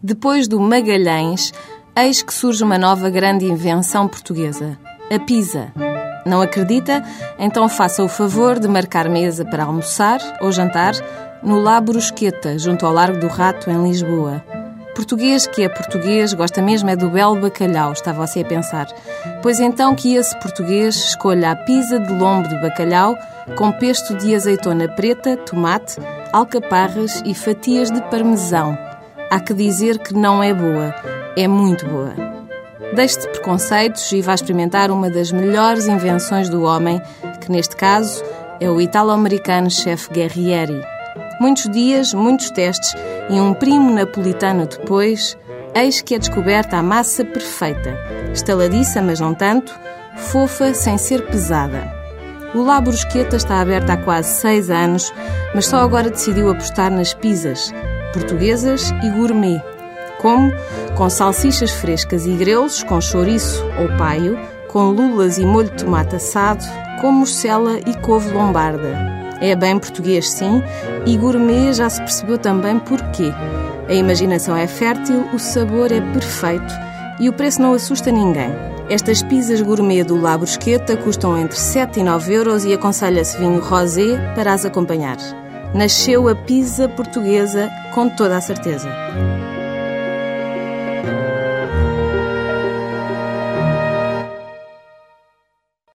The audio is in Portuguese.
Depois do Magalhães, eis que surge uma nova grande invenção portuguesa: a pizza. Não acredita? Então faça o favor de marcar mesa para almoçar ou jantar no La Brusqueta, junto ao Largo do Rato, em Lisboa. Português que é português gosta mesmo é do belo bacalhau, está você a pensar. Pois então que esse português escolha a pizza de lombo de bacalhau com pesto de azeitona preta, tomate, alcaparras e fatias de parmesão. Há que dizer que não é boa, é muito boa. Deixe de preconceitos e vá experimentar uma das melhores invenções do homem, que neste caso é o italo-americano chefe Guerrieri. Muitos dias, muitos testes e um primo napolitano depois, eis que é descoberta a massa perfeita, estaladiça, mas não tanto, fofa sem ser pesada. O La Brusqueta está aberto há quase seis anos, mas só agora decidiu apostar nas pizzas, portuguesas e gourmet. Como? Com salsichas frescas e grelos, com chouriço ou paio, com lulas e molho de tomate assado, com morcela e couve lombarda. É bem português, sim, e gourmet já se percebeu também porquê. A imaginação é fértil, o sabor é perfeito e o preço não assusta ninguém. Estas pizzas gourmet do La Brusqueta custam entre 7 e 9 euros e aconselha-se vinho rosé para as acompanhar. Nasceu a pizza portuguesa com toda a certeza.